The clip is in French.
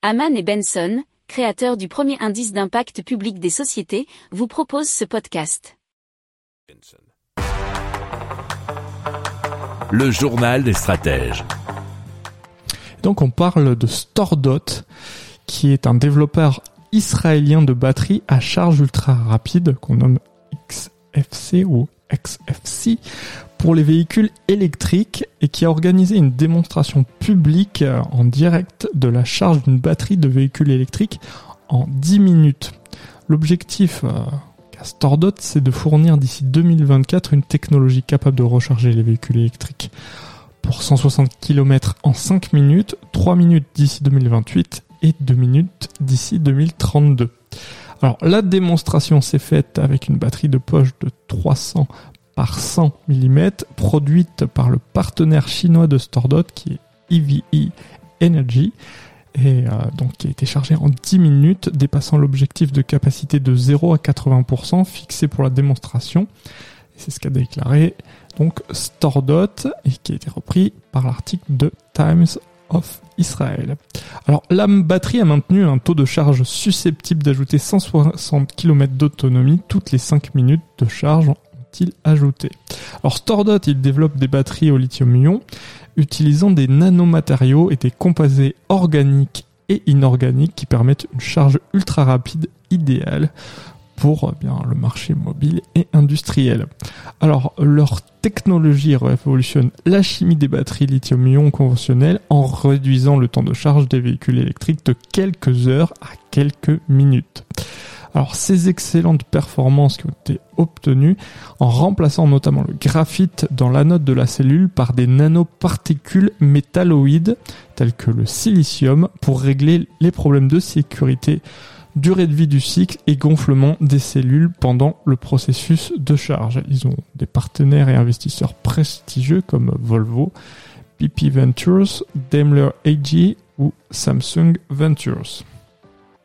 Haman et Benson, créateurs du premier indice d'impact public des sociétés, vous proposent ce podcast. Le journal des stratèges. Donc on parle de StoreDot, qui est un développeur israélien de batteries à charge ultra rapide qu'on nomme XFC ou XFC pour les véhicules électriques et qui a organisé une démonstration publique euh, en direct de la charge d'une batterie de véhicule électrique en 10 minutes. L'objectif euh, qu'a StoreDot, c'est de fournir d'ici 2024 une technologie capable de recharger les véhicules électriques pour 160 km en 5 minutes, 3 minutes d'ici 2028 et 2 minutes d'ici 2032. Alors la démonstration s'est faite avec une batterie de poche de 300 par 100 mm produite par le partenaire chinois de StoreDot qui est EVE Energy et euh, donc qui a été chargé en 10 minutes dépassant l'objectif de capacité de 0 à 80% fixé pour la démonstration. C'est ce qu'a déclaré donc StoreDot et qui a été repris par l'article de Times of Israel. Alors la batterie a maintenu un taux de charge susceptible d'ajouter 160 km d'autonomie toutes les 5 minutes de charge il ajouté Alors StoreDot, il développe des batteries au lithium-ion utilisant des nanomatériaux et des composés organiques et inorganiques qui permettent une charge ultra rapide idéale pour eh bien le marché mobile et industriel. Alors leur technologie révolutionne la chimie des batteries lithium-ion conventionnelles en réduisant le temps de charge des véhicules électriques de quelques heures à quelques minutes. Alors ces excellentes performances qui ont été obtenues en remplaçant notamment le graphite dans l'anode de la cellule par des nanoparticules métalloïdes telles que le silicium pour régler les problèmes de sécurité, durée de vie du cycle et gonflement des cellules pendant le processus de charge. Ils ont des partenaires et investisseurs prestigieux comme Volvo, PP Ventures, Daimler AG ou Samsung Ventures.